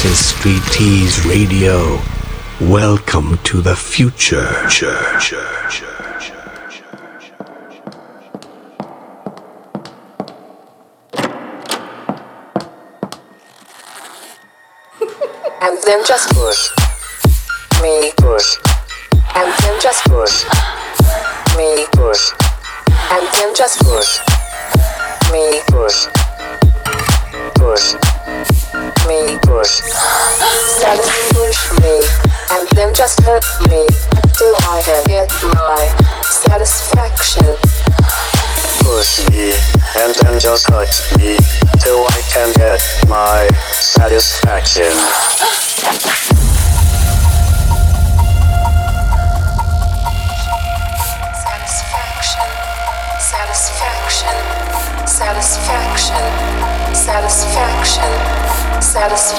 This is Street Tease Radio. Welcome to the future. and then just push me. Push and then just push me. Push and then just push me. push push me push. Status push me. And then just hurt me. Till I can get my satisfaction? Push me and then just cut me. Till I can get my satisfaction. Satisfaction, satisfaction, satisfaction, satisfaction, satis-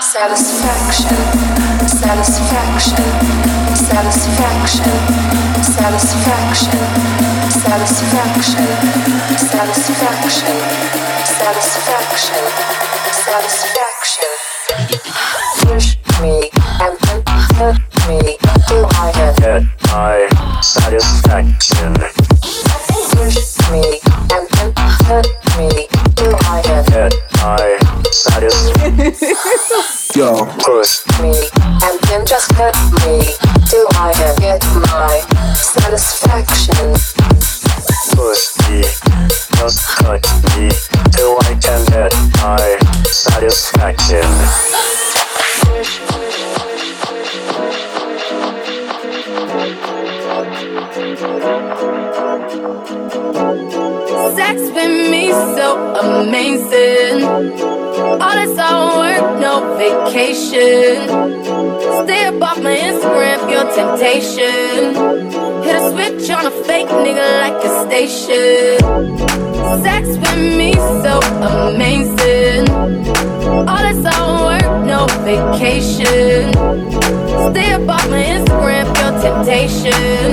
satisfaction, satisfaction, satisfaction, satisfaction, satisfaction, satisfaction, satisfaction, satisfaction. Push me and then me till Get my satisfaction. Push me and then me I. Yo, Push me and then just hurt me till I get my satisfaction. push me, me I can get my satisfaction. Sex with me so amazing. All this hard work, no vacation. Stay above my Instagram, your temptation. Hit a switch on a fake nigga like a station. Sex with me so amazing. All this hard work, no vacation. Stay up off my Instagram, your temptation.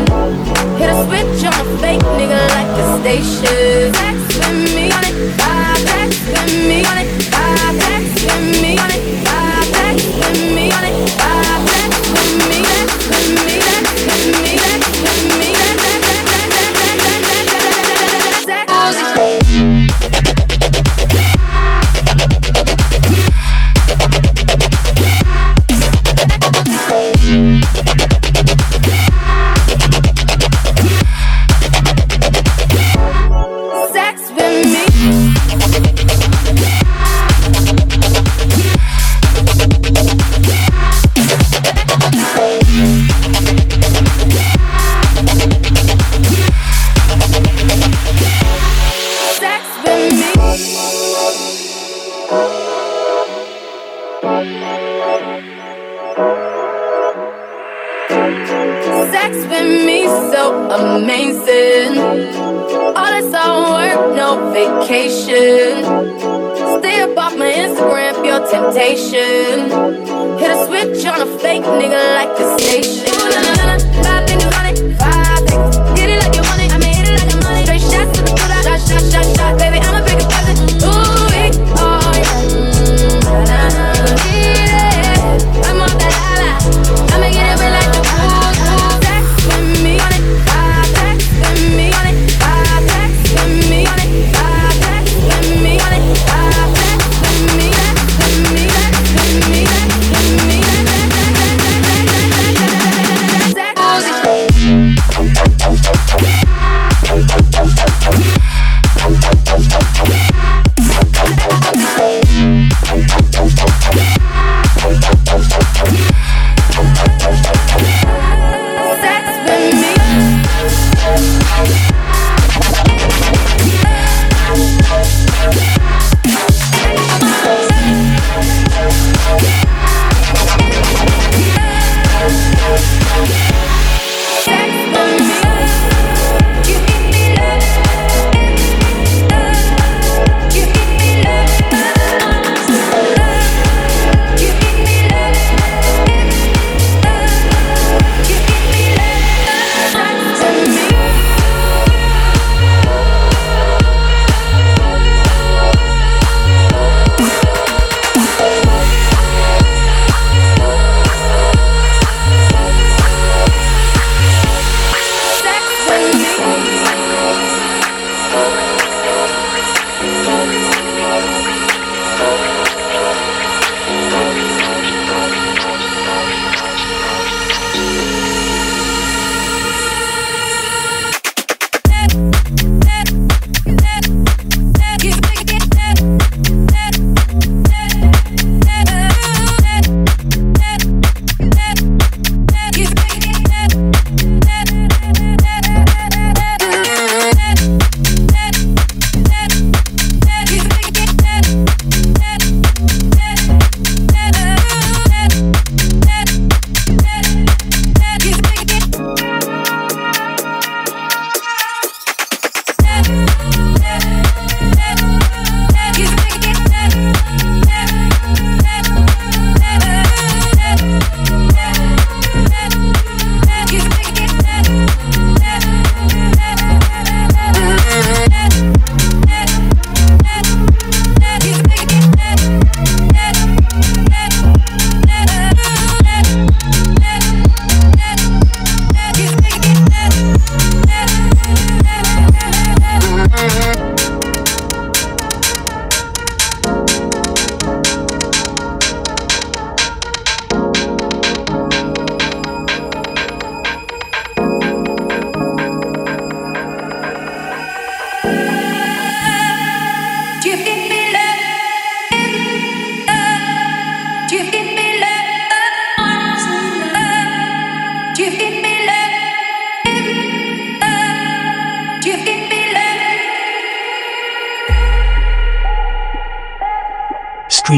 Hit a switch on a fake nigga like a station. Sex with me on it, ah, sex with me on it, ah, sex with me on it, ah, sex with me on it, ah, sex with me, sex with me,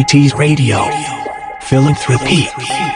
Streeties Radio. Philanthropy.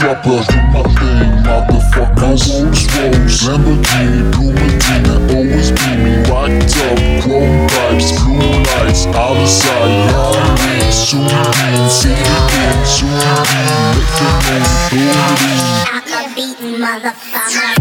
Dropper, do my thing, motherfuckers. Rolls Royce, Lamborghini, Blue Medina, always beaming, wiped up, chrome pipes, blue lights, out of sight, weed, soon bean, see it again, soon know, throw it in. Knock a beating motherfucker.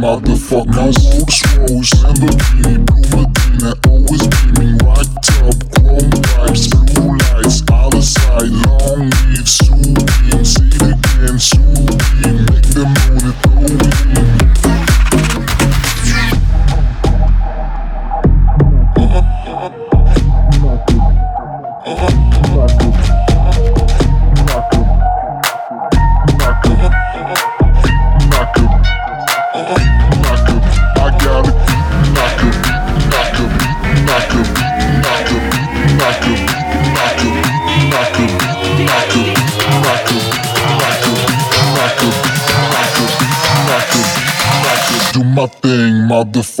Motherfuckers.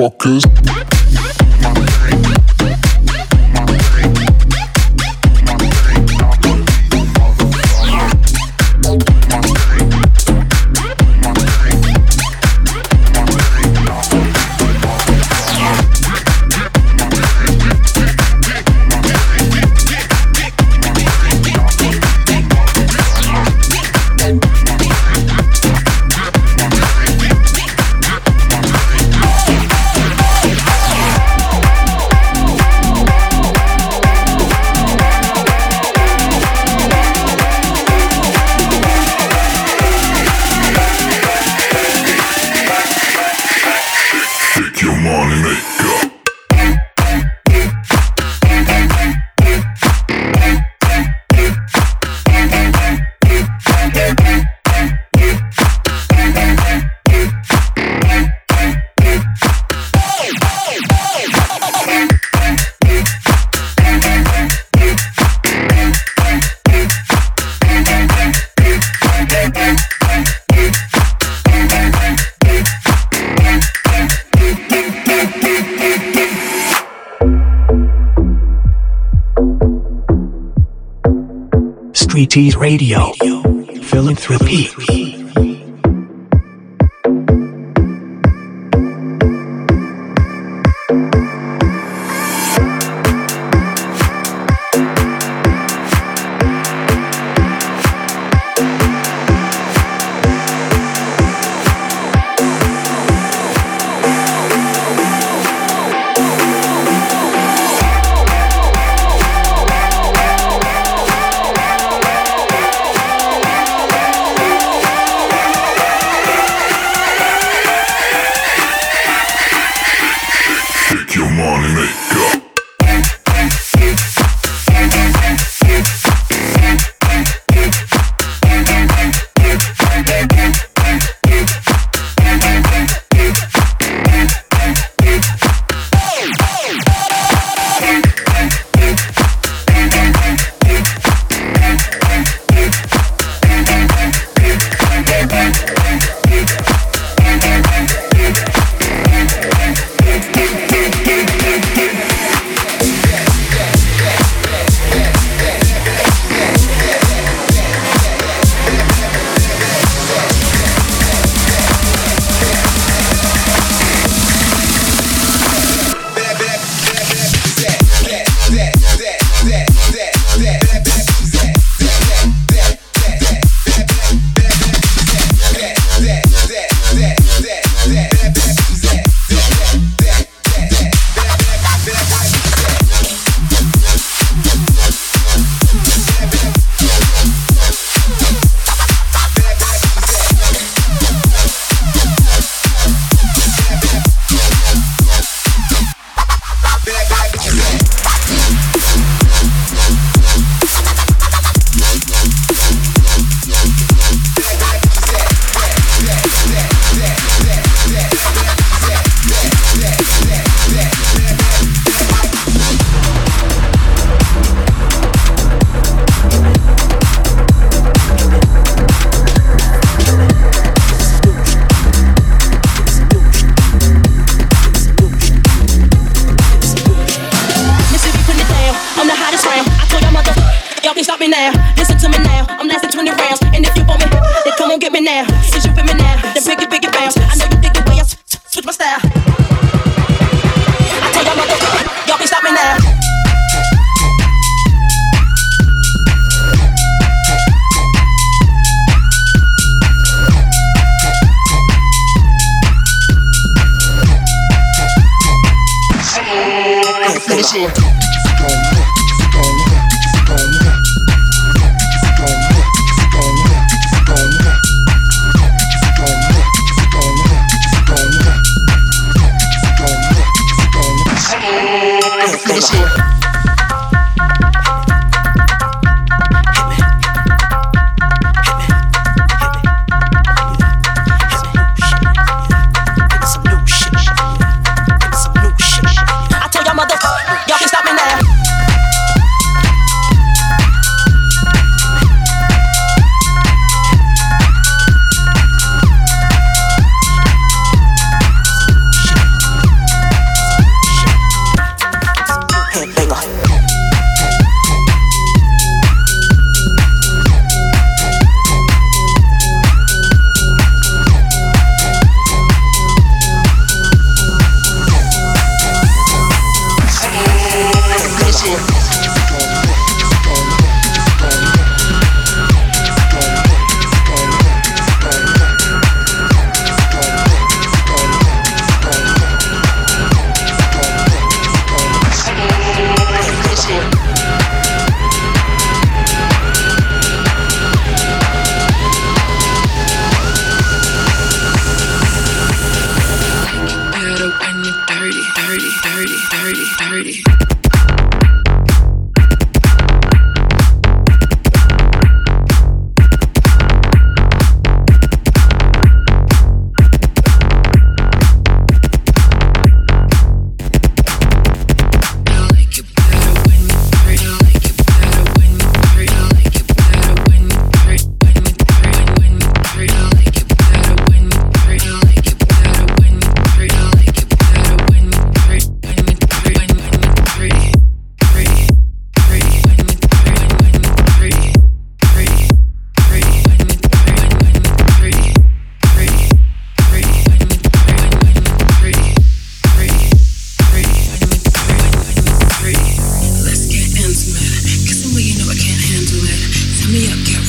motherfuckers. Streeties Radio. Philanthropy.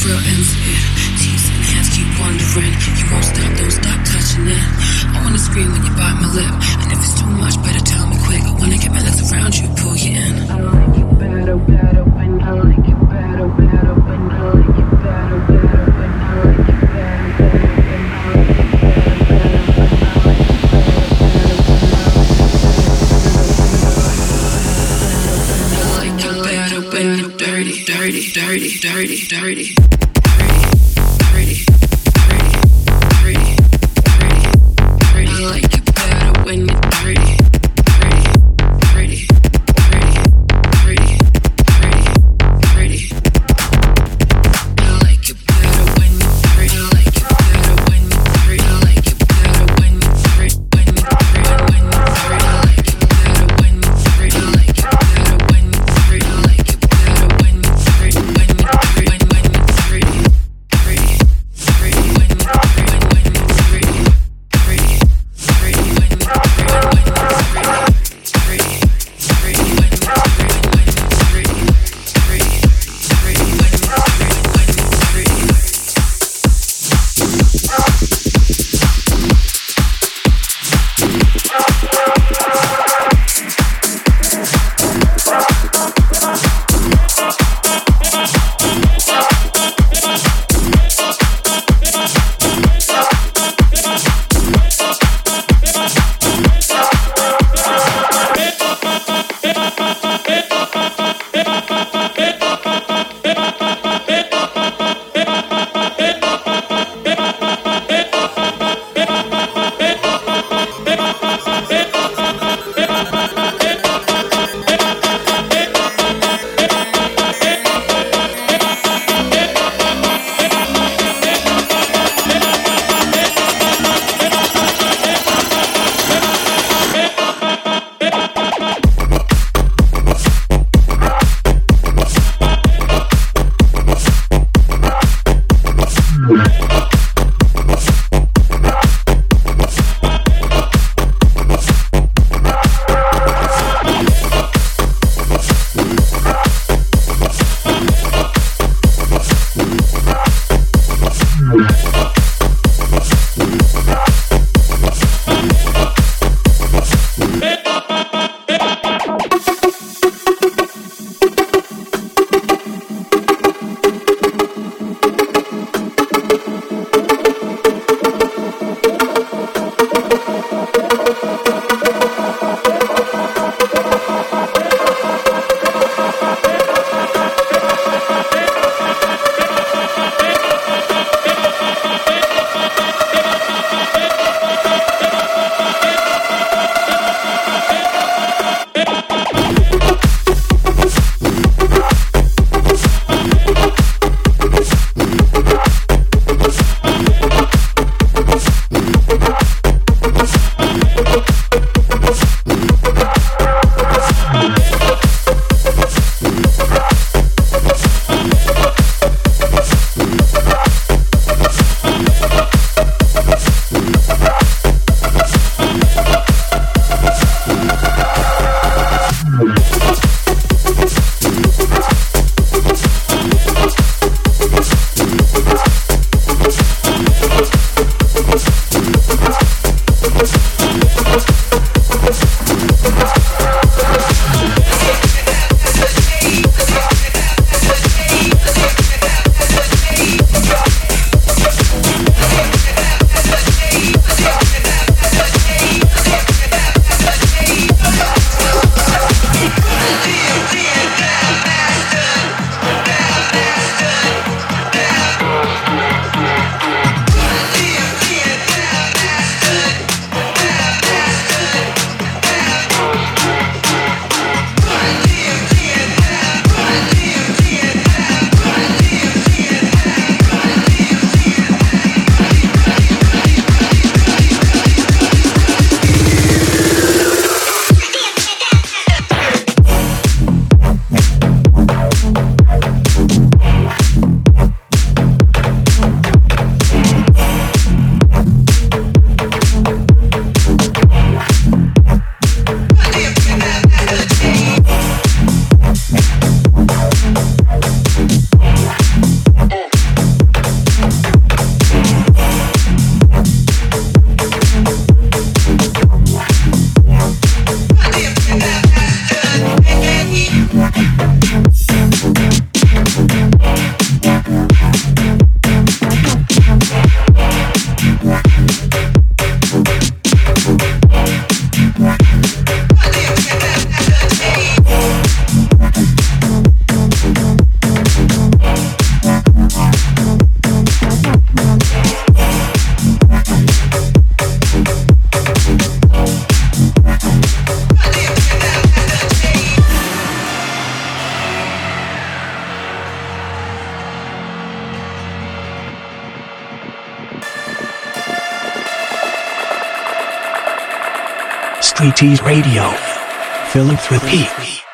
real ends here. Teeth and hands keep wandering. You won't stop, don't stop touching it. I wanna scream when you bite my lip. And if it's too much, better tell me quick. I wanna get my legs around you, pull you in. I like you better, better when I like you better, better when I like you better, better. Sweeties Radio. Philanthropy. gang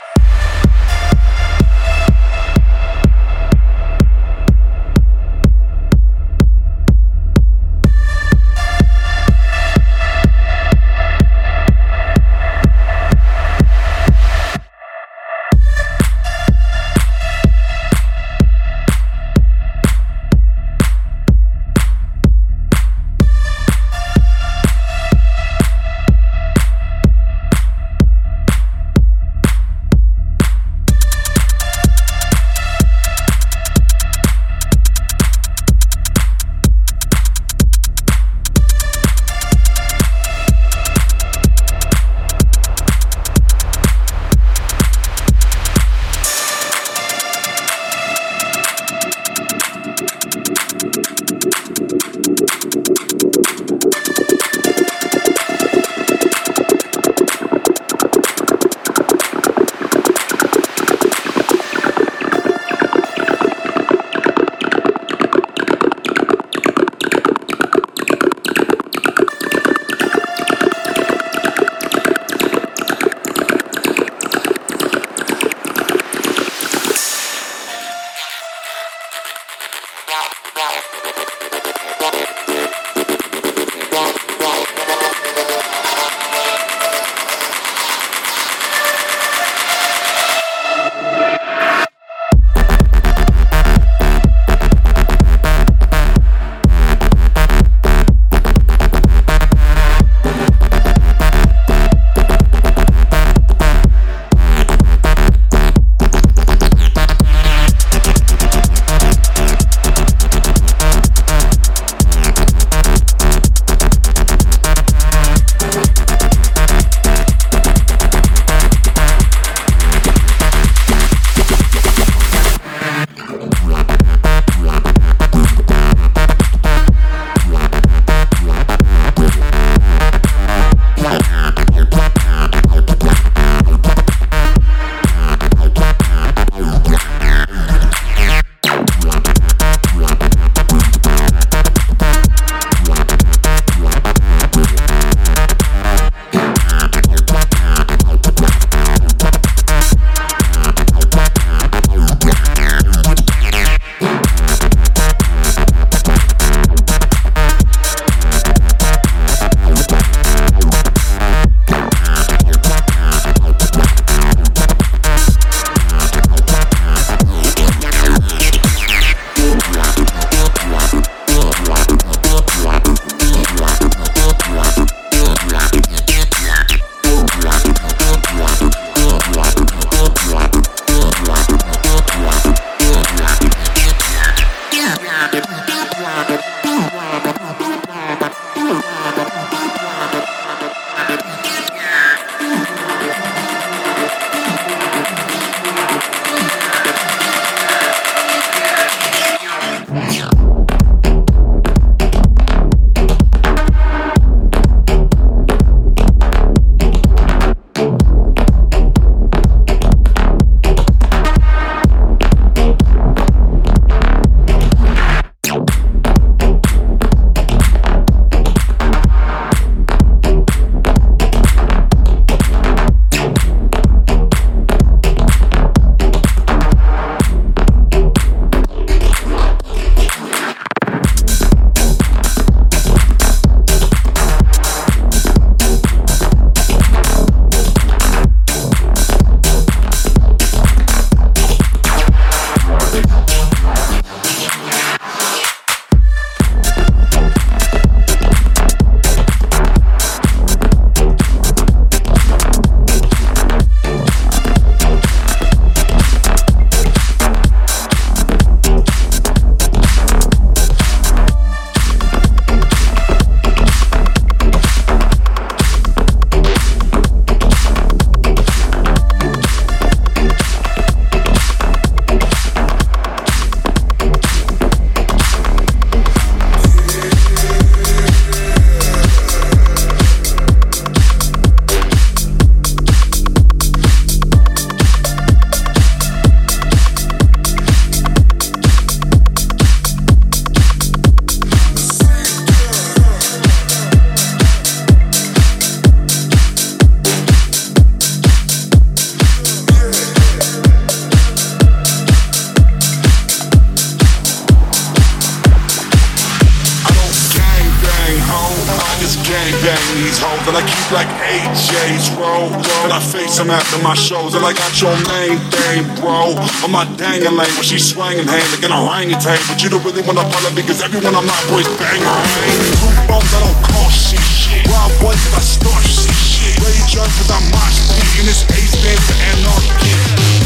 bang these hoes that I keep like AJ's roll. And I face them after my shows and I got your main thing, bro. On my dangin' lane when she swinging hand like an orangutan. But you don't really wanna follow me cause every one of my boys bang bang. Two phones I don't call shit. Wild boy cause I start shit. Rage up cause I mosh pit. And this ace band for anarchy.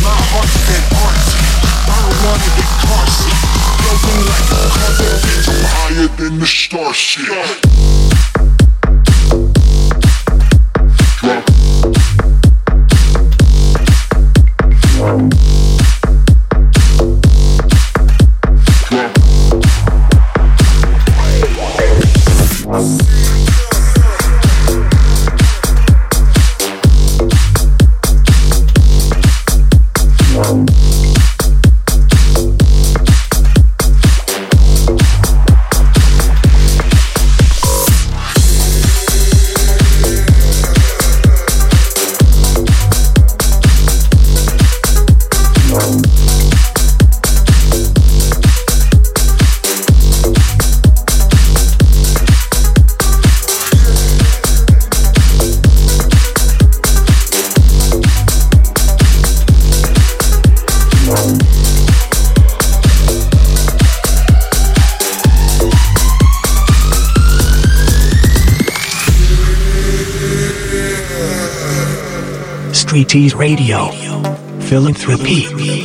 My heart's an artsy. I don't wanna get car seat. Floating like a carpet. I'm higher than the star shit. Drop. Drop. Streeties Radio. Philanthropy.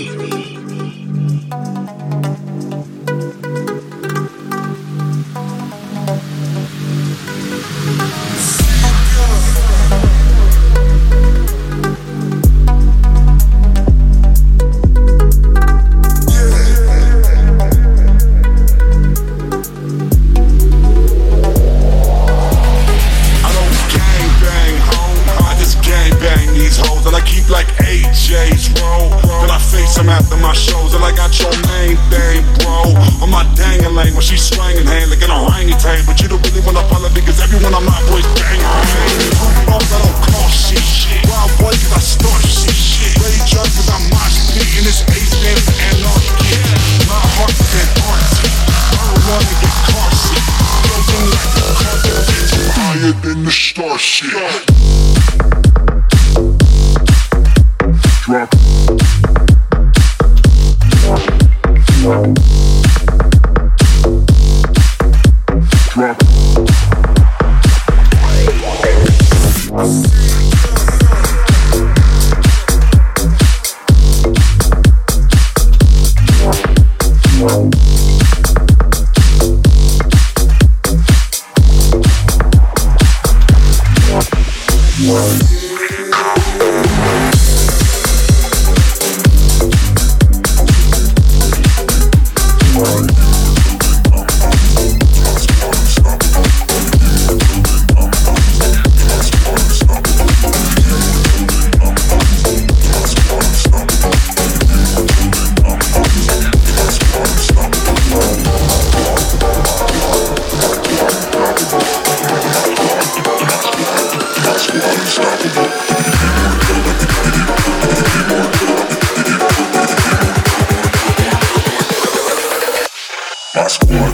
Passport.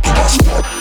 Passport.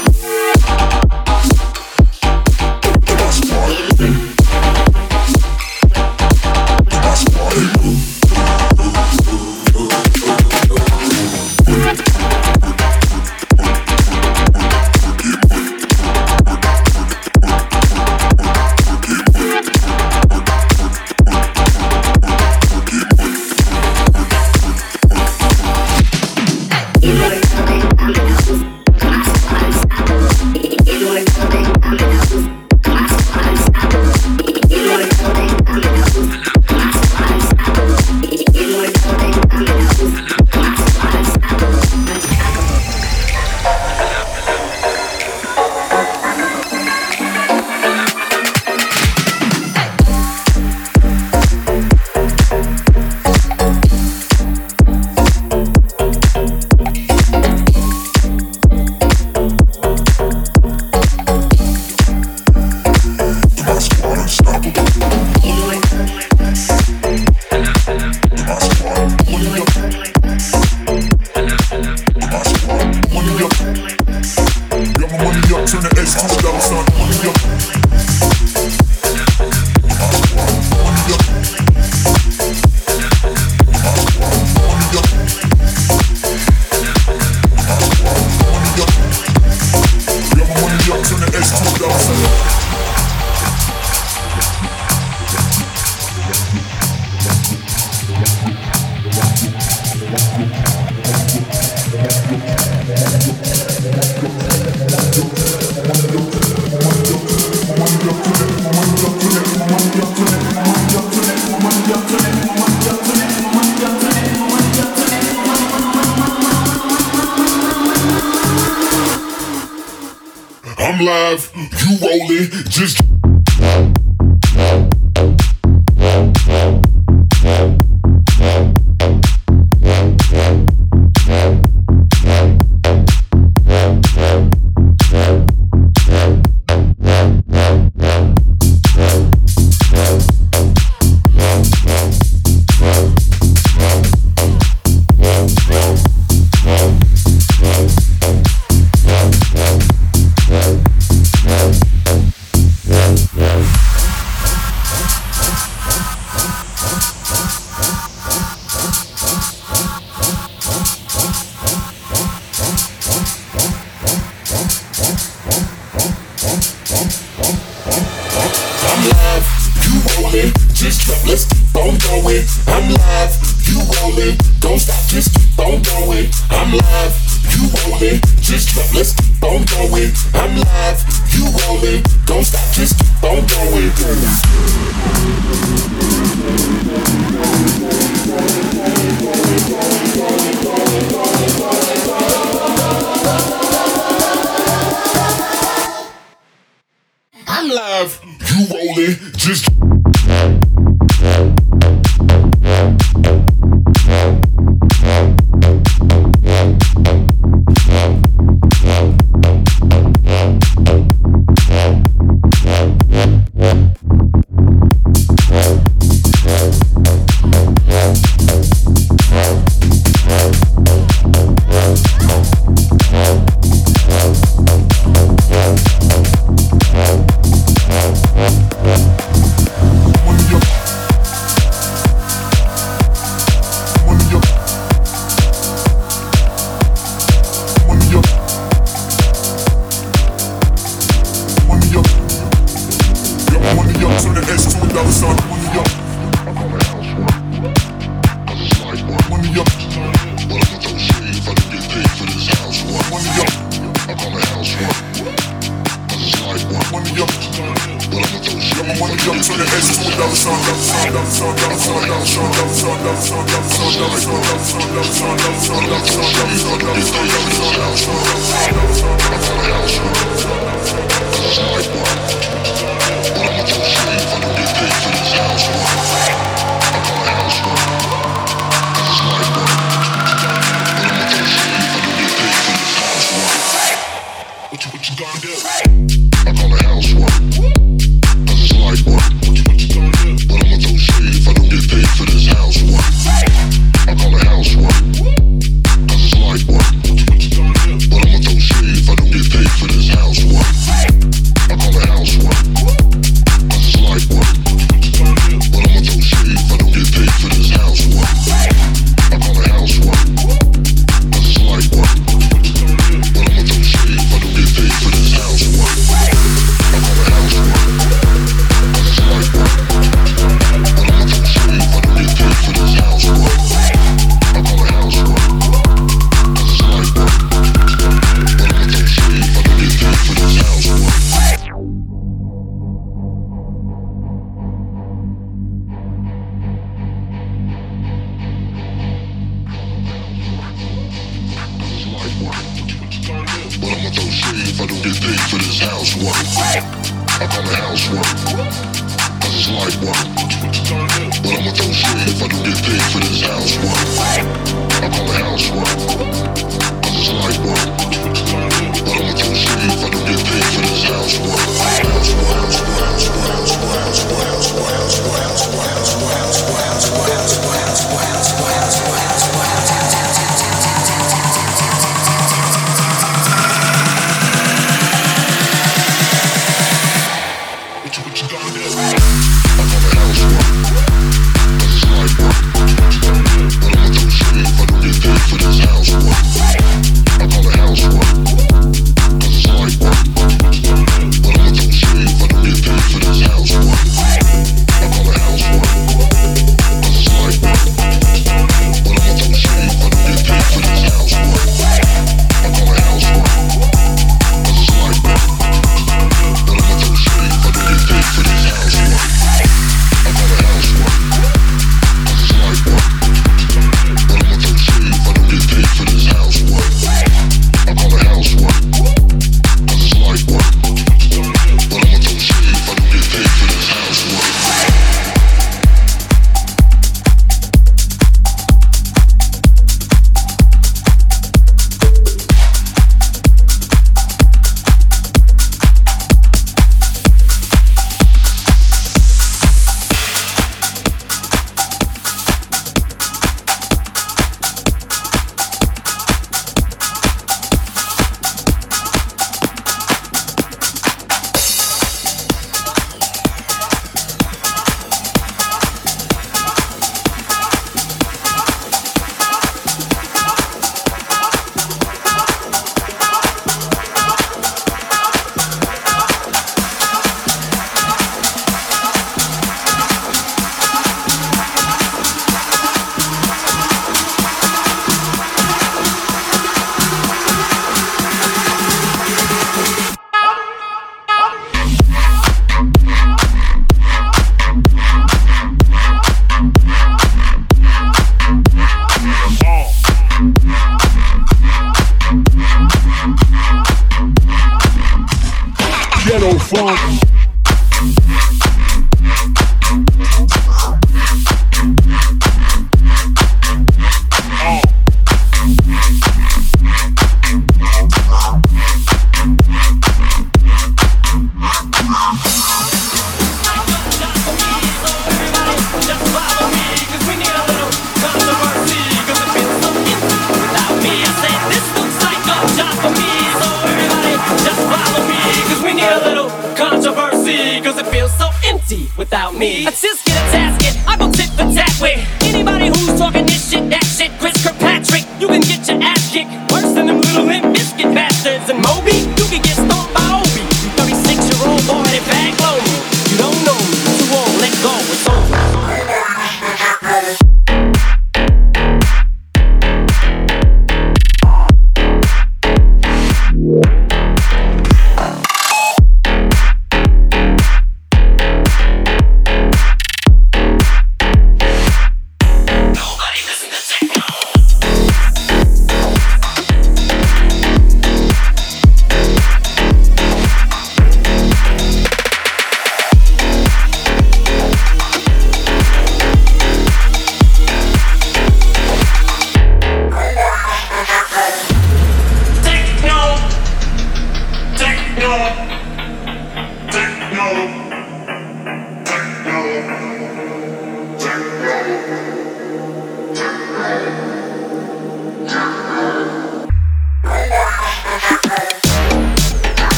Just.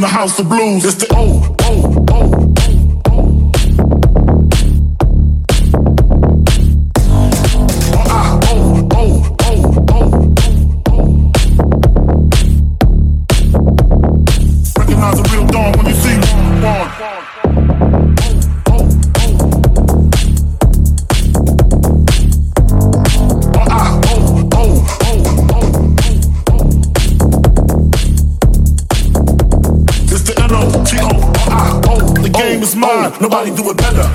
in the house of blues. It's the Nobody do it better.